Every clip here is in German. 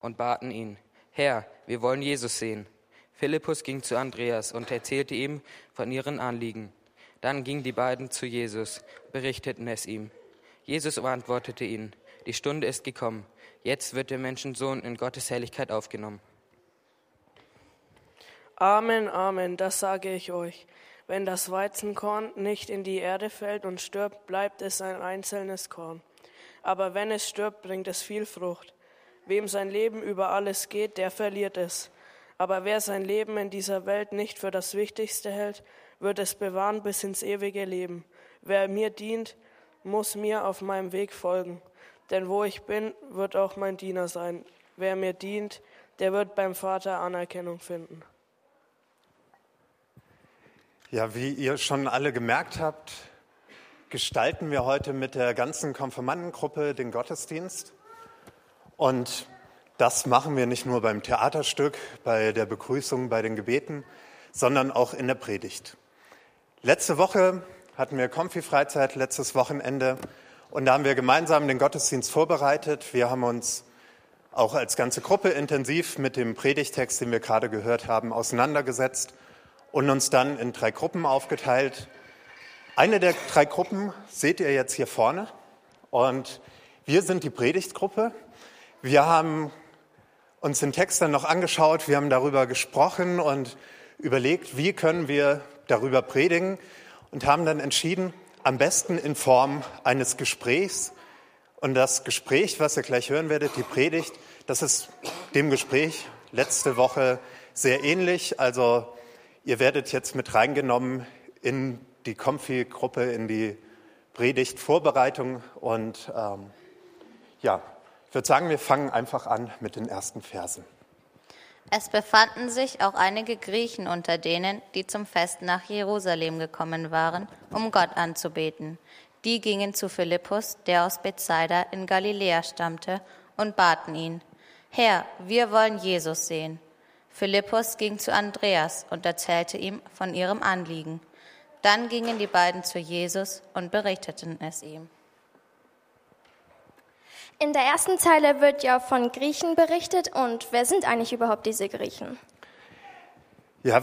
und baten ihn, Herr, wir wollen Jesus sehen. Philippus ging zu Andreas und erzählte ihm von ihren Anliegen. Dann gingen die beiden zu Jesus, berichteten es ihm. Jesus antwortete ihnen, die Stunde ist gekommen, jetzt wird der Menschensohn in Gottes Herrlichkeit aufgenommen. Amen, Amen, das sage ich euch. Wenn das Weizenkorn nicht in die Erde fällt und stirbt, bleibt es ein einzelnes Korn. Aber wenn es stirbt, bringt es viel Frucht. Wem sein Leben über alles geht, der verliert es. Aber wer sein Leben in dieser Welt nicht für das Wichtigste hält, wird es bewahren bis ins ewige Leben. Wer mir dient, muss mir auf meinem Weg folgen. Denn wo ich bin, wird auch mein Diener sein. Wer mir dient, der wird beim Vater Anerkennung finden. Ja, wie ihr schon alle gemerkt habt, gestalten wir heute mit der ganzen Konfirmandengruppe den Gottesdienst. Und das machen wir nicht nur beim Theaterstück, bei der Begrüßung, bei den Gebeten, sondern auch in der Predigt. Letzte Woche hatten wir Konfi-Freizeit, letztes Wochenende, und da haben wir gemeinsam den Gottesdienst vorbereitet. Wir haben uns auch als ganze Gruppe intensiv mit dem Predigtext, den wir gerade gehört haben, auseinandergesetzt und uns dann in drei Gruppen aufgeteilt. Eine der drei Gruppen seht ihr jetzt hier vorne und wir sind die Predigtgruppe. Wir haben uns den Text dann noch angeschaut, wir haben darüber gesprochen und überlegt, wie können wir darüber predigen und haben dann entschieden, am besten in Form eines Gesprächs. Und das Gespräch, was ihr gleich hören werdet, die Predigt, das ist dem Gespräch letzte Woche sehr ähnlich. Also ihr werdet jetzt mit reingenommen in die Konfi-Gruppe, in die Predigtvorbereitung. Und ähm, ja, ich würde sagen, wir fangen einfach an mit den ersten Versen. Es befanden sich auch einige Griechen unter denen, die zum Fest nach Jerusalem gekommen waren, um Gott anzubeten. Die gingen zu Philippus, der aus Bethsaida in Galiläa stammte, und baten ihn, Herr, wir wollen Jesus sehen. Philippus ging zu Andreas und erzählte ihm von ihrem Anliegen. Dann gingen die beiden zu Jesus und berichteten es ihm. In der ersten Zeile wird ja von Griechen berichtet. Und wer sind eigentlich überhaupt diese Griechen? Ja,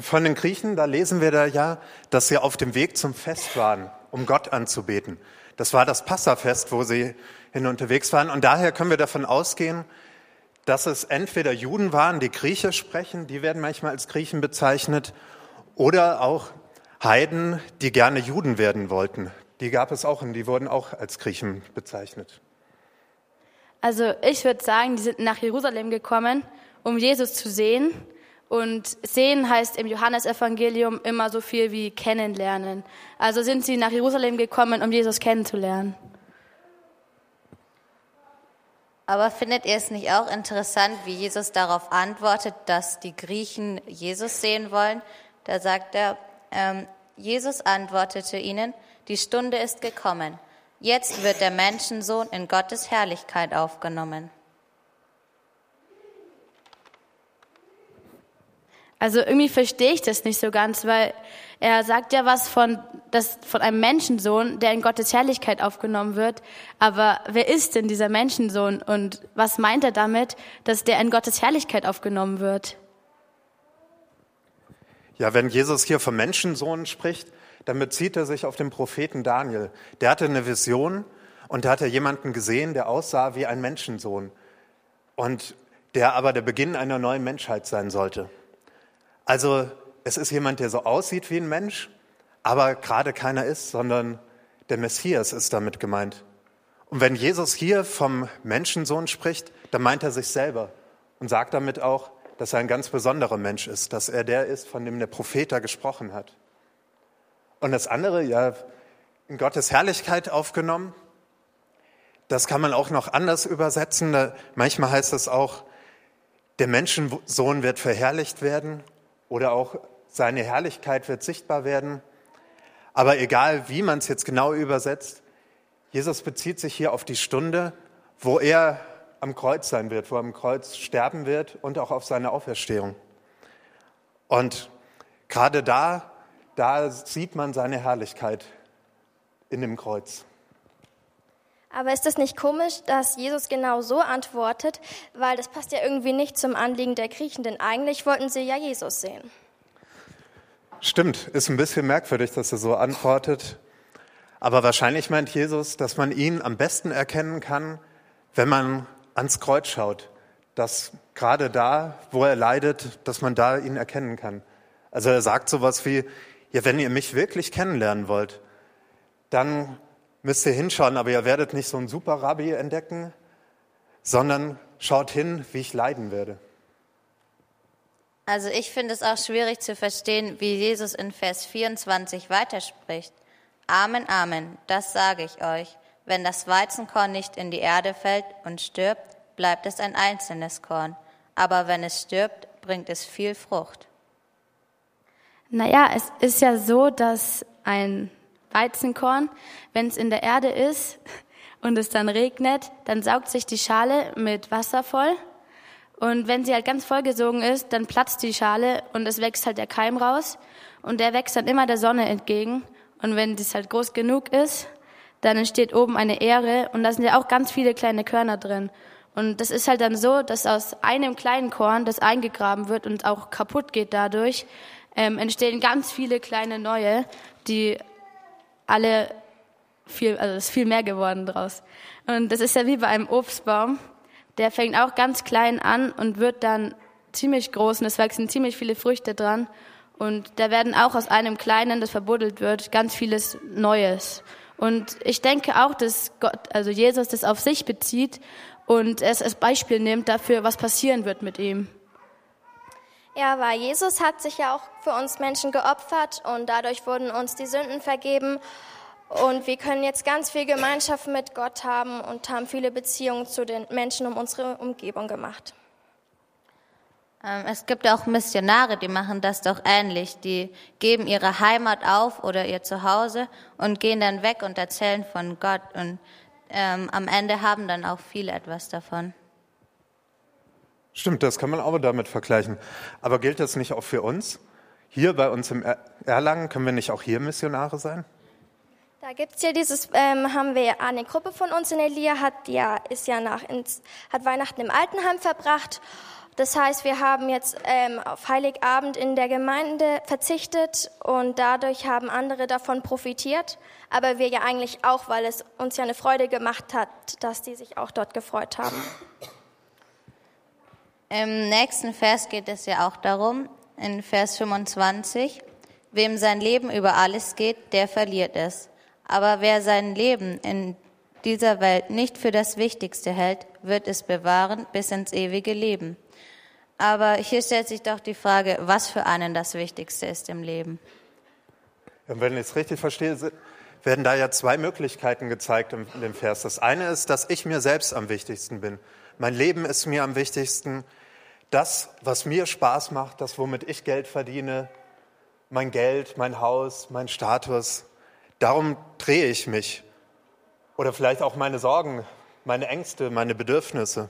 von den Griechen, da lesen wir da ja, dass sie auf dem Weg zum Fest waren, um Gott anzubeten. Das war das Passafest, wo sie hin unterwegs waren. Und daher können wir davon ausgehen, dass es entweder Juden waren, die Griechisch sprechen, die werden manchmal als Griechen bezeichnet, oder auch Heiden, die gerne Juden werden wollten. Die gab es auch und die wurden auch als Griechen bezeichnet. Also ich würde sagen, die sind nach Jerusalem gekommen, um Jesus zu sehen. Und sehen heißt im Johannesevangelium immer so viel wie kennenlernen. Also sind sie nach Jerusalem gekommen, um Jesus kennenzulernen. Aber findet ihr es nicht auch interessant, wie Jesus darauf antwortet, dass die Griechen Jesus sehen wollen? Da sagt er, ähm, Jesus antwortete ihnen, die Stunde ist gekommen Jetzt wird der Menschensohn in Gottes Herrlichkeit aufgenommen. Also irgendwie verstehe ich das nicht so ganz, weil er sagt ja was von, das, von einem Menschensohn, der in Gottes Herrlichkeit aufgenommen wird. Aber wer ist denn dieser Menschensohn und was meint er damit, dass der in Gottes Herrlichkeit aufgenommen wird? Ja, wenn Jesus hier vom Menschensohn spricht, dann bezieht er sich auf den Propheten Daniel. Der hatte eine Vision und da hat er jemanden gesehen, der aussah wie ein Menschensohn und der aber der Beginn einer neuen Menschheit sein sollte. Also es ist jemand, der so aussieht wie ein Mensch, aber gerade keiner ist, sondern der Messias ist damit gemeint. Und wenn Jesus hier vom Menschensohn spricht, dann meint er sich selber und sagt damit auch, dass er ein ganz besonderer Mensch ist, dass er der ist, von dem der Prophet da gesprochen hat. Und das andere, ja, in Gottes Herrlichkeit aufgenommen. Das kann man auch noch anders übersetzen. Manchmal heißt es auch, der Menschensohn wird verherrlicht werden oder auch seine Herrlichkeit wird sichtbar werden. Aber egal, wie man es jetzt genau übersetzt, Jesus bezieht sich hier auf die Stunde, wo er am Kreuz sein wird, wo er am Kreuz sterben wird und auch auf seine Auferstehung. Und gerade da da sieht man seine Herrlichkeit in dem Kreuz. Aber ist das nicht komisch, dass Jesus genau so antwortet? Weil das passt ja irgendwie nicht zum Anliegen der Griechen, denn eigentlich wollten sie ja Jesus sehen. Stimmt, ist ein bisschen merkwürdig, dass er so antwortet. Aber wahrscheinlich meint Jesus, dass man ihn am besten erkennen kann, wenn man ans Kreuz schaut. Dass gerade da, wo er leidet, dass man da ihn erkennen kann. Also er sagt sowas wie, ja, wenn ihr mich wirklich kennenlernen wollt, dann müsst ihr hinschauen, aber ihr werdet nicht so einen super Rabbi entdecken, sondern schaut hin, wie ich leiden werde. Also ich finde es auch schwierig zu verstehen, wie Jesus in Vers 24 weiterspricht. Amen, Amen, das sage ich euch. Wenn das Weizenkorn nicht in die Erde fällt und stirbt, bleibt es ein einzelnes Korn. Aber wenn es stirbt, bringt es viel Frucht. Naja, es ist ja so, dass ein Weizenkorn, wenn es in der Erde ist und es dann regnet, dann saugt sich die Schale mit Wasser voll. Und wenn sie halt ganz vollgesogen ist, dann platzt die Schale und es wächst halt der Keim raus. Und der wächst dann immer der Sonne entgegen. Und wenn das halt groß genug ist, dann entsteht oben eine Ähre und da sind ja auch ganz viele kleine Körner drin. Und das ist halt dann so, dass aus einem kleinen Korn, das eingegraben wird und auch kaputt geht dadurch, ähm, entstehen ganz viele kleine neue, die alle viel, also es ist viel mehr geworden draus. Und das ist ja wie bei einem Obstbaum. Der fängt auch ganz klein an und wird dann ziemlich groß und es wachsen ziemlich viele Früchte dran. Und da werden auch aus einem kleinen, das verbuddelt wird, ganz vieles Neues. Und ich denke auch, dass Gott, also Jesus das auf sich bezieht und es als Beispiel nimmt dafür, was passieren wird mit ihm. Ja, weil Jesus hat sich ja auch für uns Menschen geopfert und dadurch wurden uns die Sünden vergeben. Und wir können jetzt ganz viel Gemeinschaft mit Gott haben und haben viele Beziehungen zu den Menschen um unsere Umgebung gemacht. Ähm, es gibt auch Missionare, die machen das doch ähnlich. Die geben ihre Heimat auf oder ihr Zuhause und gehen dann weg und erzählen von Gott. Und ähm, am Ende haben dann auch viele etwas davon. Stimmt, das kann man auch damit vergleichen. Aber gilt das nicht auch für uns? Hier bei uns im Erlangen können wir nicht auch hier Missionare sein? Da gibt es ja dieses, ähm, haben wir eine Gruppe von uns in Elia, hat ja, ist ja nach ins, hat Weihnachten im Altenheim verbracht. Das heißt, wir haben jetzt ähm, auf Heiligabend in der Gemeinde verzichtet und dadurch haben andere davon profitiert. Aber wir ja eigentlich auch, weil es uns ja eine Freude gemacht hat, dass die sich auch dort gefreut haben. Im nächsten Vers geht es ja auch darum, in Vers 25, wem sein Leben über alles geht, der verliert es. Aber wer sein Leben in dieser Welt nicht für das Wichtigste hält, wird es bewahren bis ins ewige Leben. Aber hier stellt sich doch die Frage, was für einen das Wichtigste ist im Leben. Und wenn ich es richtig verstehe, werden da ja zwei Möglichkeiten gezeigt in dem Vers. Das eine ist, dass ich mir selbst am wichtigsten bin. Mein Leben ist mir am wichtigsten das, was mir Spaß macht, das, womit ich Geld verdiene, mein Geld, mein Haus, mein Status, darum drehe ich mich. Oder vielleicht auch meine Sorgen, meine Ängste, meine Bedürfnisse.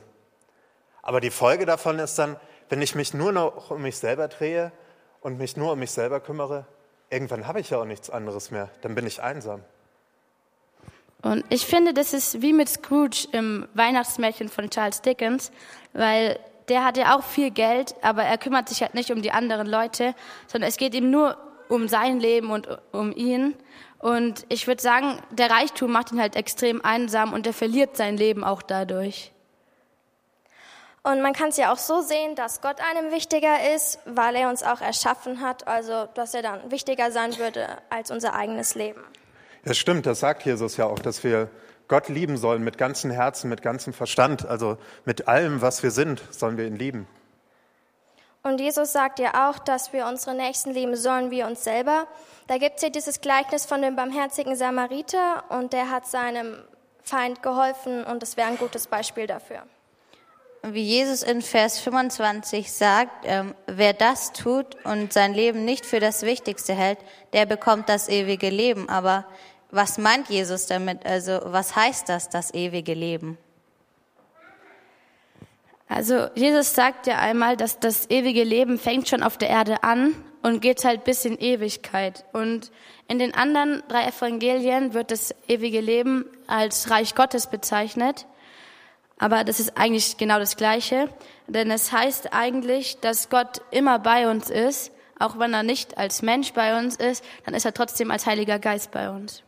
Aber die Folge davon ist dann, wenn ich mich nur noch um mich selber drehe und mich nur um mich selber kümmere, irgendwann habe ich ja auch nichts anderes mehr. Dann bin ich einsam. Und ich finde, das ist wie mit Scrooge im Weihnachtsmärchen von Charles Dickens, weil der hat ja auch viel Geld, aber er kümmert sich halt nicht um die anderen Leute, sondern es geht ihm nur um sein Leben und um ihn. Und ich würde sagen, der Reichtum macht ihn halt extrem einsam und er verliert sein Leben auch dadurch. Und man kann es ja auch so sehen, dass Gott einem wichtiger ist, weil er uns auch erschaffen hat, also dass er dann wichtiger sein würde als unser eigenes Leben. Ja, stimmt, das sagt Jesus ja auch, dass wir Gott lieben sollen mit ganzem Herzen, mit ganzem Verstand, also mit allem, was wir sind, sollen wir ihn lieben. Und Jesus sagt ja auch, dass wir unsere Nächsten lieben sollen wie uns selber. Da gibt es ja dieses Gleichnis von dem barmherzigen Samariter und der hat seinem Feind geholfen und das wäre ein gutes Beispiel dafür. Wie Jesus in Vers 25 sagt, ähm, wer das tut und sein Leben nicht für das Wichtigste hält, der bekommt das ewige Leben. Aber was meint Jesus damit? Also was heißt das, das ewige Leben? Also Jesus sagt ja einmal, dass das ewige Leben fängt schon auf der Erde an und geht halt bis in Ewigkeit. Und in den anderen drei Evangelien wird das ewige Leben als Reich Gottes bezeichnet. Aber das ist eigentlich genau das Gleiche, denn es heißt eigentlich, dass Gott immer bei uns ist, auch wenn er nicht als Mensch bei uns ist, dann ist er trotzdem als Heiliger Geist bei uns.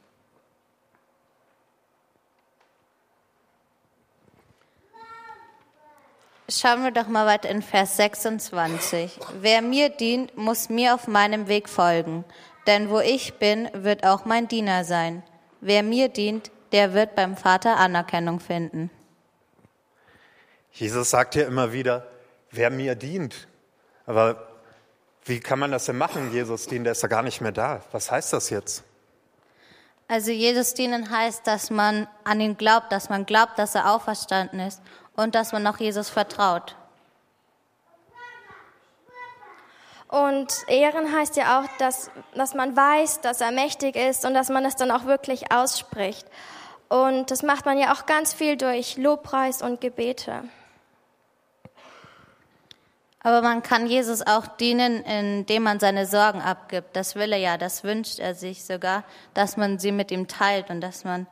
Schauen wir doch mal weiter in Vers 26. Wer mir dient, muss mir auf meinem Weg folgen. Denn wo ich bin, wird auch mein Diener sein. Wer mir dient, der wird beim Vater Anerkennung finden. Jesus sagt ja immer wieder, wer mir dient. Aber wie kann man das denn machen, Jesus dienen? Der ist ja gar nicht mehr da. Was heißt das jetzt? Also Jesus dienen heißt, dass man an ihn glaubt, dass man glaubt, dass er auferstanden ist und dass man auch Jesus vertraut. Und Ehren heißt ja auch, dass, dass man weiß, dass er mächtig ist und dass man es dann auch wirklich ausspricht. Und das macht man ja auch ganz viel durch Lobpreis und Gebete. Aber man kann Jesus auch dienen, indem man seine Sorgen abgibt. Das will er ja, das wünscht er sich sogar, dass man sie mit ihm teilt und dass man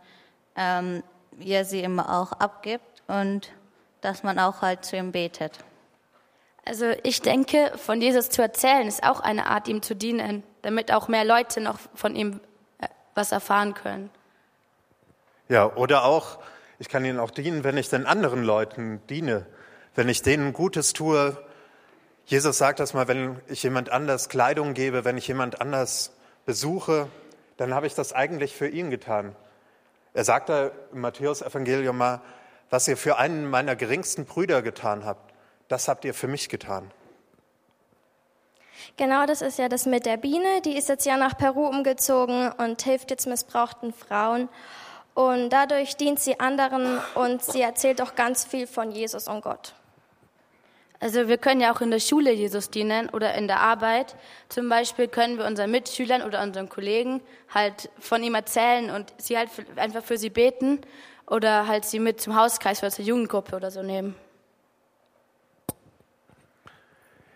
ähm, ja, sie ihm auch abgibt und dass man auch halt zu ihm betet. Also ich denke, von Jesus zu erzählen, ist auch eine Art, ihm zu dienen, damit auch mehr Leute noch von ihm äh, was erfahren können. Ja, oder auch, ich kann ihnen auch dienen, wenn ich den anderen Leuten diene, wenn ich denen Gutes tue. Jesus sagt das mal, wenn ich jemand anders Kleidung gebe, wenn ich jemand anders besuche, dann habe ich das eigentlich für ihn getan. Er sagt da im Matthäus-Evangelium mal, was ihr für einen meiner geringsten Brüder getan habt, das habt ihr für mich getan. Genau, das ist ja das mit der Biene. Die ist jetzt ja nach Peru umgezogen und hilft jetzt missbrauchten Frauen. Und dadurch dient sie anderen und sie erzählt auch ganz viel von Jesus und Gott. Also wir können ja auch in der Schule Jesus dienen oder in der Arbeit. Zum Beispiel können wir unseren Mitschülern oder unseren Kollegen halt von ihm erzählen und sie halt einfach für sie beten oder halt sie mit zum Hauskreis oder zur Jugendgruppe oder so nehmen.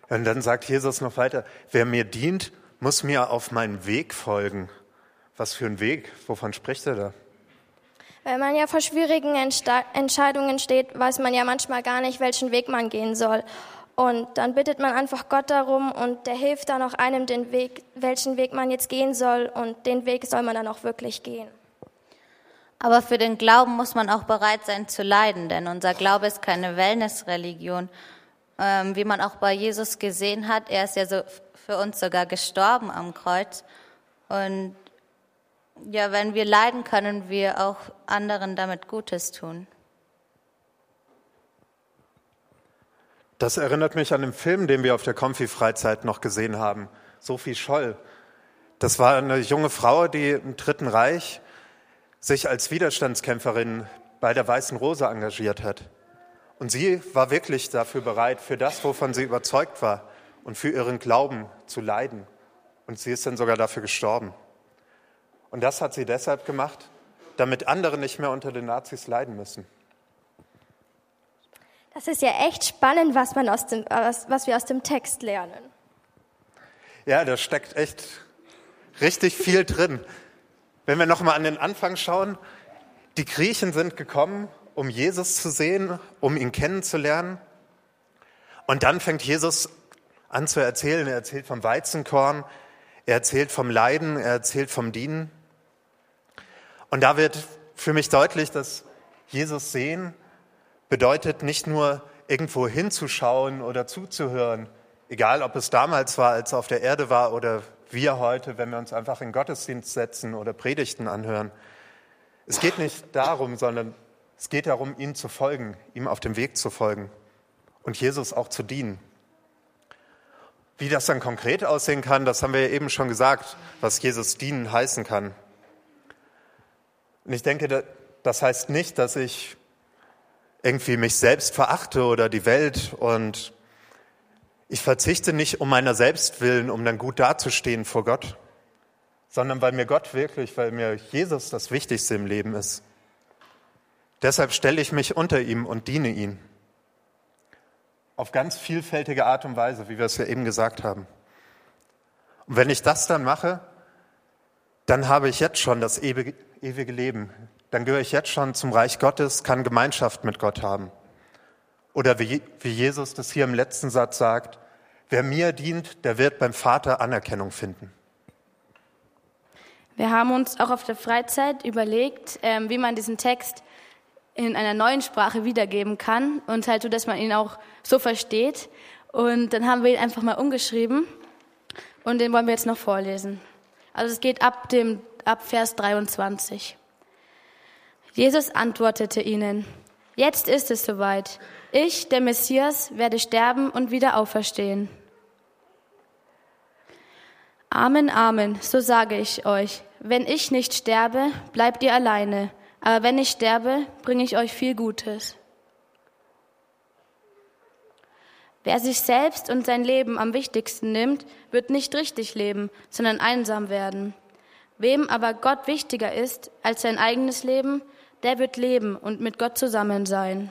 Und dann sagt Jesus noch weiter, wer mir dient, muss mir auf meinen Weg folgen. Was für ein Weg? Wovon spricht er da? Wenn man ja vor schwierigen Entscheidungen steht, weiß man ja manchmal gar nicht, welchen Weg man gehen soll. Und dann bittet man einfach Gott darum und der hilft dann auch einem den Weg, welchen Weg man jetzt gehen soll. Und den Weg soll man dann auch wirklich gehen. Aber für den Glauben muss man auch bereit sein zu leiden, denn unser Glaube ist keine Wellnessreligion. Ähm, wie man auch bei Jesus gesehen hat, er ist ja so für uns sogar gestorben am Kreuz. Und ja, wenn wir leiden, können wir auch anderen damit Gutes tun. Das erinnert mich an den Film, den wir auf der Konfi-Freizeit noch gesehen haben. Sophie Scholl. Das war eine junge Frau, die im Dritten Reich sich als Widerstandskämpferin bei der Weißen Rose engagiert hat. Und sie war wirklich dafür bereit, für das, wovon sie überzeugt war und für ihren Glauben zu leiden. Und sie ist dann sogar dafür gestorben. Und das hat sie deshalb gemacht, damit andere nicht mehr unter den Nazis leiden müssen. Das ist ja echt spannend, was, man aus dem, was, was wir aus dem Text lernen. Ja, da steckt echt richtig viel drin. Wenn wir nochmal an den Anfang schauen, die Griechen sind gekommen, um Jesus zu sehen, um ihn kennenzulernen. Und dann fängt Jesus an zu erzählen. Er erzählt vom Weizenkorn, er erzählt vom Leiden, er erzählt vom Dienen. Und da wird für mich deutlich, dass Jesus sehen bedeutet nicht nur irgendwo hinzuschauen oder zuzuhören, egal ob es damals war, als er auf der Erde war oder wir heute, wenn wir uns einfach in Gottesdienst setzen oder Predigten anhören. Es geht nicht darum, sondern es geht darum, ihm zu folgen, ihm auf dem Weg zu folgen und Jesus auch zu dienen. Wie das dann konkret aussehen kann, das haben wir ja eben schon gesagt, was Jesus dienen heißen kann. Und ich denke, das heißt nicht, dass ich irgendwie mich selbst verachte oder die Welt und ich verzichte nicht um meiner selbst willen, um dann gut dazustehen vor Gott, sondern weil mir Gott wirklich, weil mir Jesus das Wichtigste im Leben ist. Deshalb stelle ich mich unter ihm und diene ihm. Auf ganz vielfältige Art und Weise, wie wir es ja eben gesagt haben. Und wenn ich das dann mache, dann habe ich jetzt schon das ewige, ewige Leben. Dann gehöre ich jetzt schon zum Reich Gottes, kann Gemeinschaft mit Gott haben. Oder wie, Jesus das hier im letzten Satz sagt, wer mir dient, der wird beim Vater Anerkennung finden. Wir haben uns auch auf der Freizeit überlegt, ähm, wie man diesen Text in einer neuen Sprache wiedergeben kann und halt so, dass man ihn auch so versteht. Und dann haben wir ihn einfach mal umgeschrieben und den wollen wir jetzt noch vorlesen. Also es geht ab dem ab Vers 23. Jesus antwortete ihnen: Jetzt ist es soweit. Ich, der Messias, werde sterben und wieder auferstehen. Amen, Amen, so sage ich euch. Wenn ich nicht sterbe, bleibt ihr alleine. Aber wenn ich sterbe, bringe ich euch viel Gutes. Wer sich selbst und sein Leben am wichtigsten nimmt, wird nicht richtig leben, sondern einsam werden. Wem aber Gott wichtiger ist als sein eigenes Leben, der wird leben und mit Gott zusammen sein.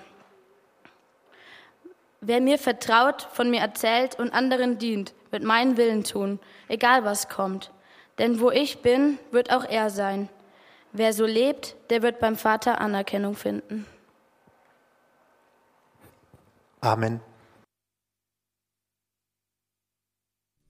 Wer mir vertraut, von mir erzählt und anderen dient, wird meinen Willen tun, egal was kommt. Denn wo ich bin, wird auch er sein. Wer so lebt, der wird beim Vater Anerkennung finden. Amen.